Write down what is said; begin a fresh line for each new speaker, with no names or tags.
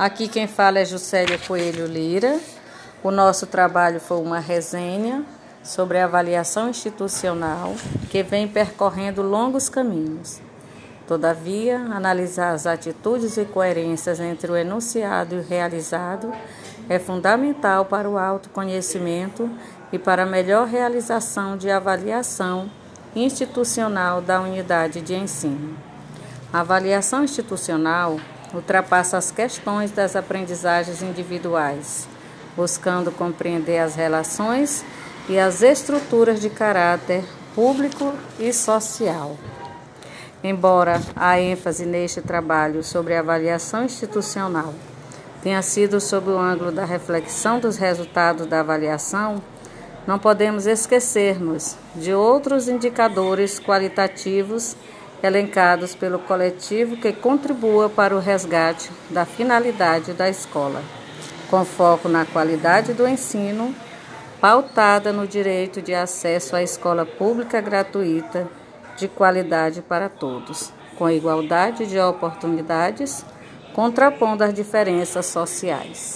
Aqui quem fala é Juscelia Coelho Lira. O nosso trabalho foi uma resenha sobre a avaliação institucional que vem percorrendo longos caminhos. Todavia, analisar as atitudes e coerências entre o enunciado e o realizado é fundamental para o autoconhecimento e para a melhor realização de avaliação institucional da unidade de ensino. A avaliação institucional ultrapassa as questões das aprendizagens individuais, buscando compreender as relações e as estruturas de caráter público e social. Embora a ênfase neste trabalho sobre a avaliação institucional tenha sido sob o ângulo da reflexão dos resultados da avaliação, não podemos esquecermos de outros indicadores qualitativos elencados pelo coletivo que contribua para o resgate da finalidade da escola, com foco na qualidade do ensino, pautada no direito de acesso à escola pública gratuita de qualidade para todos, com igualdade de oportunidades, contrapondo as diferenças sociais.